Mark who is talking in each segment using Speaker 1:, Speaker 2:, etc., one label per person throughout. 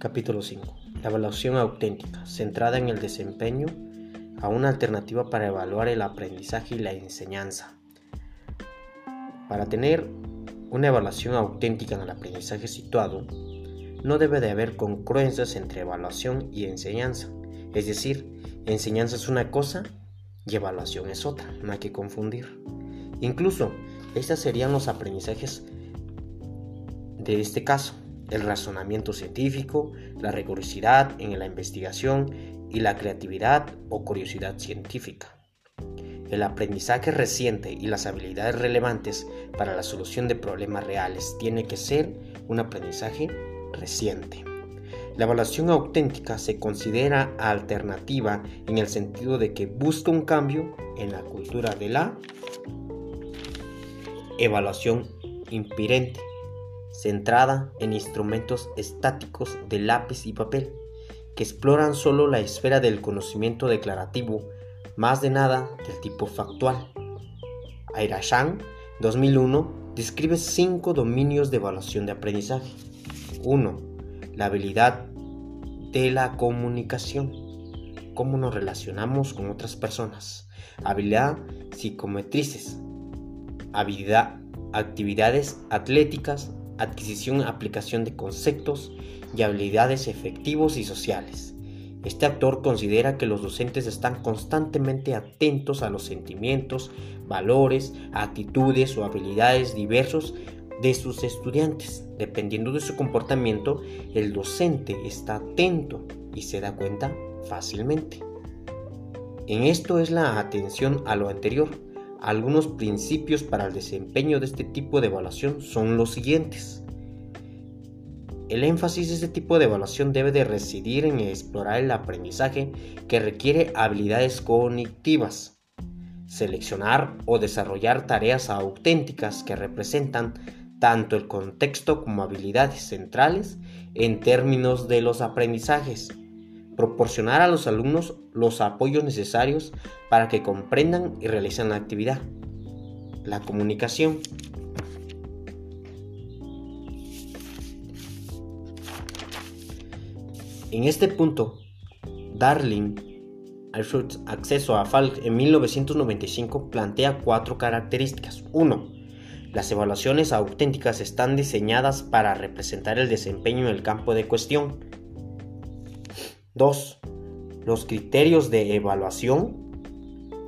Speaker 1: Capítulo 5. La evaluación auténtica, centrada en el desempeño, a una alternativa para evaluar el aprendizaje y la enseñanza. Para tener una evaluación auténtica en el aprendizaje situado, no debe de haber concurrencias entre evaluación y enseñanza. Es decir, enseñanza es una cosa y evaluación es otra, no hay que confundir. Incluso, estos serían los aprendizajes de este caso el razonamiento científico, la rigurosidad en la investigación y la creatividad o curiosidad científica. El aprendizaje reciente y las habilidades relevantes para la solución de problemas reales tiene que ser un aprendizaje reciente. La evaluación auténtica se considera alternativa en el sentido de que busca un cambio en la cultura de la evaluación impirente centrada en instrumentos estáticos de lápiz y papel, que exploran solo la esfera del conocimiento declarativo, más de nada del tipo factual. Airashan 2001 describe cinco dominios de evaluación de aprendizaje. 1. La habilidad de la comunicación. Cómo nos relacionamos con otras personas. Habilidad psicometrices. Habilidad, actividades atléticas, adquisición aplicación de conceptos y habilidades efectivos y sociales. Este autor considera que los docentes están constantemente atentos a los sentimientos, valores, actitudes o habilidades diversos de sus estudiantes. Dependiendo de su comportamiento, el docente está atento y se da cuenta fácilmente. En esto es la atención a lo anterior, algunos principios para el desempeño de este tipo de evaluación son los siguientes. El énfasis de este tipo de evaluación debe de residir en explorar el aprendizaje que requiere habilidades cognitivas, seleccionar o desarrollar tareas auténticas que representan tanto el contexto como habilidades centrales en términos de los aprendizajes, proporcionar a los alumnos los apoyos necesarios para que comprendan y realicen la actividad. La comunicación. En este punto, Darling, acceso a Falk en 1995, plantea cuatro características. 1. Las evaluaciones auténticas están diseñadas para representar el desempeño en el campo de cuestión. 2. Los criterios de evaluación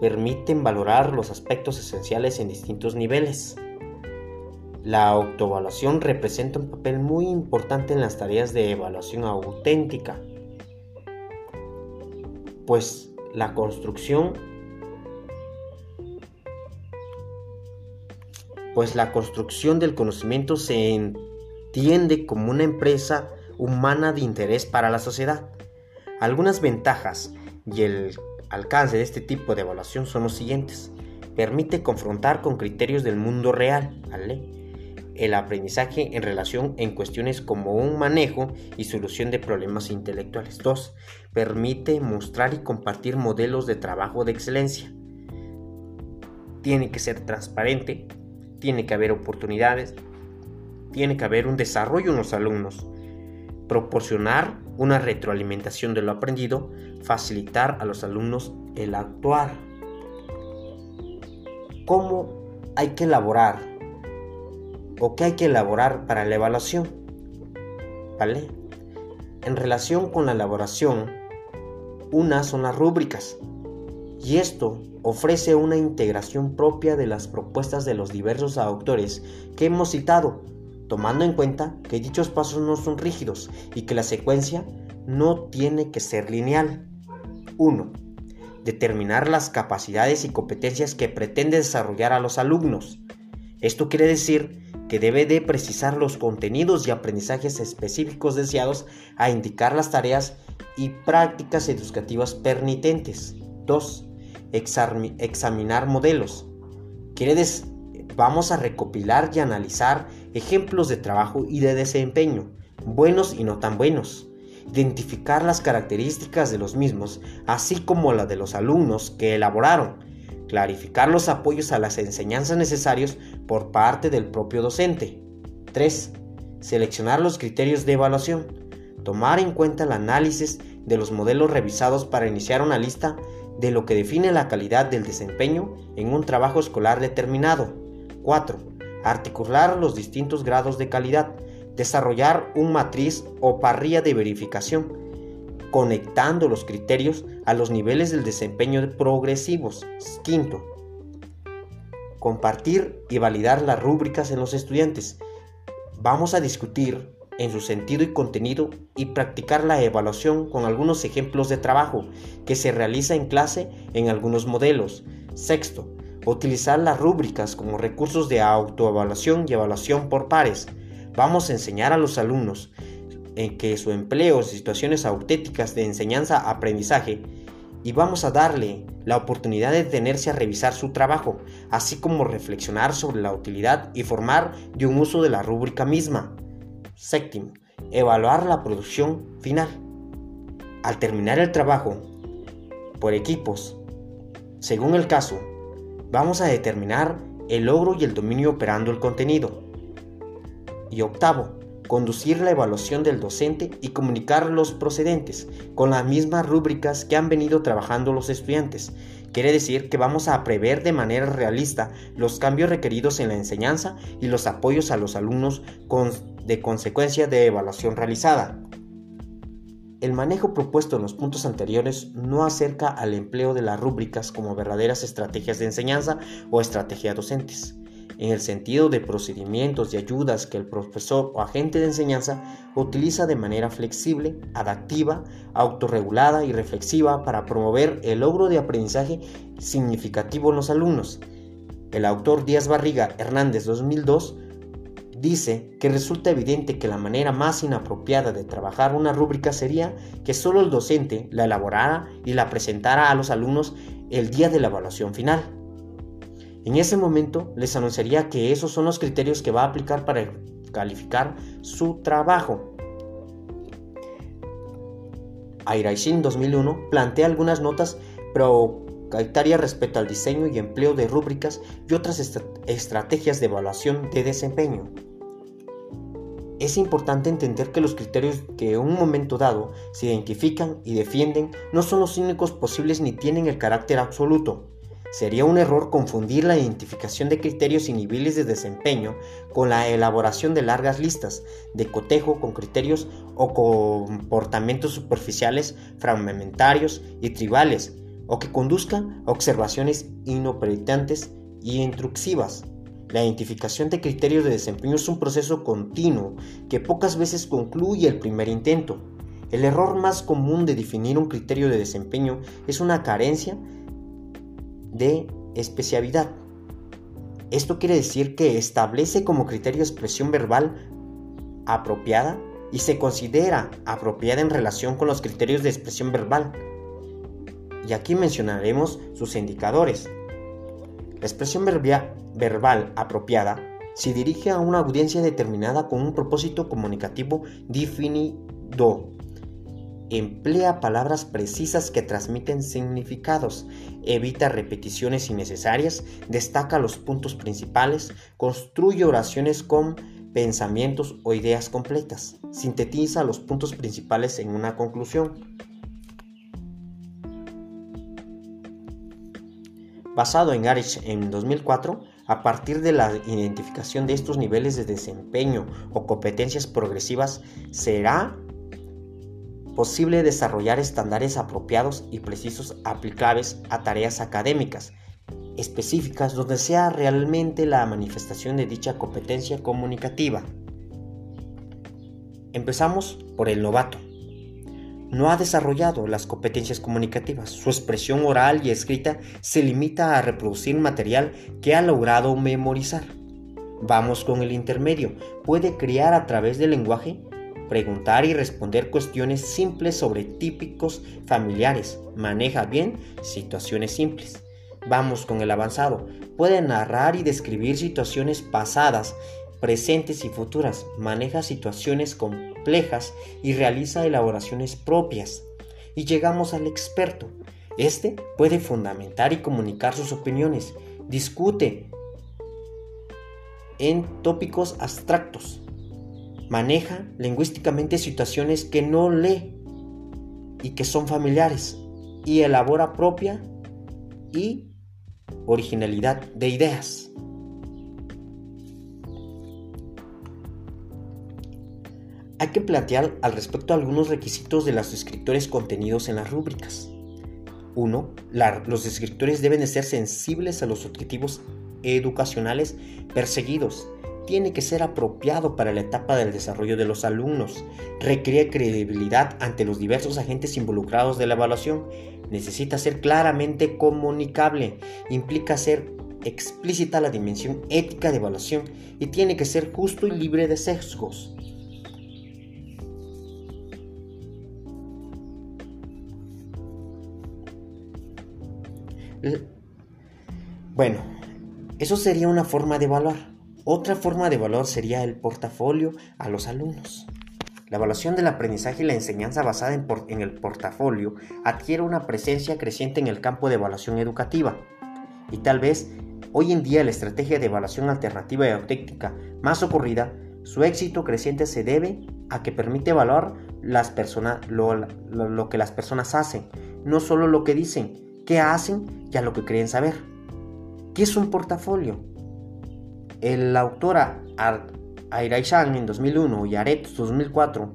Speaker 1: permiten valorar los aspectos esenciales en distintos niveles. La autoevaluación representa un papel muy importante en las tareas de evaluación auténtica, pues la construcción pues la construcción del conocimiento se entiende como una empresa humana de interés para la sociedad. Algunas ventajas y el alcance de este tipo de evaluación son los siguientes. Permite confrontar con criterios del mundo real, El aprendizaje en relación en cuestiones como un manejo y solución de problemas intelectuales. 2. Permite mostrar y compartir modelos de trabajo de excelencia. Tiene que ser transparente, tiene que haber oportunidades, tiene que haber un desarrollo en los alumnos proporcionar una retroalimentación de lo aprendido, facilitar a los alumnos el actuar. ¿Cómo hay que elaborar? ¿O qué hay que elaborar para la evaluación? ¿Vale? En relación con la elaboración, unas son las rúbricas, y esto ofrece una integración propia de las propuestas de los diversos autores que hemos citado tomando en cuenta que dichos pasos no son rígidos y que la secuencia no tiene que ser lineal. 1. Determinar las capacidades y competencias que pretende desarrollar a los alumnos. Esto quiere decir que debe de precisar los contenidos y aprendizajes específicos deseados a indicar las tareas y prácticas educativas permitentes. 2. Examinar modelos. Quiere vamos a recopilar y analizar ejemplos de trabajo y de desempeño, buenos y no tan buenos, identificar las características de los mismos, así como la de los alumnos que elaboraron, clarificar los apoyos a las enseñanzas necesarios por parte del propio docente. 3. Seleccionar los criterios de evaluación. tomar en cuenta el análisis de los modelos revisados para iniciar una lista de lo que define la calidad del desempeño en un trabajo escolar determinado. 4. Articular los distintos grados de calidad. Desarrollar un matriz o parrilla de verificación, conectando los criterios a los niveles del desempeño progresivos. Quinto. Compartir y validar las rúbricas en los estudiantes. Vamos a discutir en su sentido y contenido y practicar la evaluación con algunos ejemplos de trabajo que se realiza en clase en algunos modelos. Sexto, utilizar las rúbricas como recursos de autoevaluación y evaluación por pares. Vamos a enseñar a los alumnos en que su empleo situaciones auténticas de enseñanza-aprendizaje y vamos a darle la oportunidad de detenerse a revisar su trabajo, así como reflexionar sobre la utilidad y formar de un uso de la rúbrica misma. Séptimo, evaluar la producción final. Al terminar el trabajo por equipos, según el caso, vamos a determinar el logro y el dominio operando el contenido. Y octavo, conducir la evaluación del docente y comunicar los procedentes con las mismas rúbricas que han venido trabajando los estudiantes. Quiere decir que vamos a prever de manera realista los cambios requeridos en la enseñanza y los apoyos a los alumnos de consecuencia de evaluación realizada. El manejo propuesto en los puntos anteriores no acerca al empleo de las rúbricas como verdaderas estrategias de enseñanza o estrategias docentes, en el sentido de procedimientos y ayudas que el profesor o agente de enseñanza utiliza de manera flexible, adaptiva, autorregulada y reflexiva para promover el logro de aprendizaje significativo en los alumnos. El autor Díaz Barriga Hernández 2002 dice que resulta evidente que la manera más inapropiada de trabajar una rúbrica sería que solo el docente la elaborara y la presentara a los alumnos el día de la evaluación final. En ese momento les anunciaría que esos son los criterios que va a aplicar para calificar su trabajo. Airaishin 2001 plantea algunas notas proprietarias respecto al diseño y empleo de rúbricas y otras estrategias de evaluación de desempeño. Es importante entender que los criterios que en un momento dado se identifican y defienden no son los únicos posibles ni tienen el carácter absoluto. Sería un error confundir la identificación de criterios y niveles de desempeño con la elaboración de largas listas de cotejo con criterios o comportamientos superficiales, fragmentarios y tribales, o que conduzcan a observaciones inoperantes y intrusivas. La identificación de criterios de desempeño es un proceso continuo que pocas veces concluye el primer intento. El error más común de definir un criterio de desempeño es una carencia de especialidad. Esto quiere decir que establece como criterio expresión verbal apropiada y se considera apropiada en relación con los criterios de expresión verbal. Y aquí mencionaremos sus indicadores. La expresión verbal apropiada se dirige a una audiencia determinada con un propósito comunicativo definido. Emplea palabras precisas que transmiten significados, evita repeticiones innecesarias, destaca los puntos principales, construye oraciones con pensamientos o ideas completas, sintetiza los puntos principales en una conclusión. Basado en Arish en 2004, a partir de la identificación de estos niveles de desempeño o competencias progresivas, será posible desarrollar estándares apropiados y precisos aplicables a tareas académicas específicas donde sea realmente la manifestación de dicha competencia comunicativa. Empezamos por el novato no ha desarrollado las competencias comunicativas. Su expresión oral y escrita se limita a reproducir material que ha logrado memorizar. Vamos con el intermedio. Puede crear a través del lenguaje, preguntar y responder cuestiones simples sobre típicos familiares. Maneja bien situaciones simples. Vamos con el avanzado. Puede narrar y describir situaciones pasadas presentes y futuras, maneja situaciones complejas y realiza elaboraciones propias. Y llegamos al experto. Este puede fundamentar y comunicar sus opiniones, discute en tópicos abstractos maneja lingüísticamente situaciones que no lee y que son familiares y elabora propia y originalidad de ideas. Hay que plantear al respecto algunos requisitos de los escritores contenidos en las rúbricas. 1. Los escritores deben de ser sensibles a los objetivos educacionales perseguidos. Tiene que ser apropiado para la etapa del desarrollo de los alumnos. Requiere credibilidad ante los diversos agentes involucrados de la evaluación. Necesita ser claramente comunicable. Implica ser explícita la dimensión ética de evaluación y tiene que ser justo y libre de sesgos. Bueno, eso sería una forma de evaluar. Otra forma de evaluar sería el portafolio a los alumnos. La evaluación del aprendizaje y la enseñanza basada en, el portafolio adquiere una presencia creciente en el campo de evaluación educativa. Y tal vez hoy en día la estrategia de evaluación alternativa y auténtica más ocurrida, su éxito creciente se debe a que permite evaluar las personas, lo que las personas hacen, no solo lo que dicen, qué hacen y a lo que creen saber. ¿Qué es un portafolio? La autora Airaishan en 2001 y Aret 2004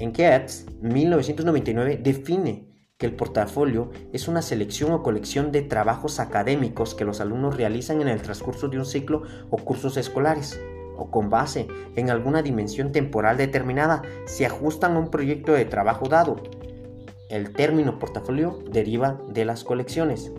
Speaker 1: en Keats 1999 define que el portafolio es una selección o colección de trabajos académicos que los alumnos realizan en el transcurso de un ciclo o cursos escolares o con base en alguna dimensión temporal determinada se ajustan a un proyecto de trabajo dado el término portafolio deriva de las colecciones.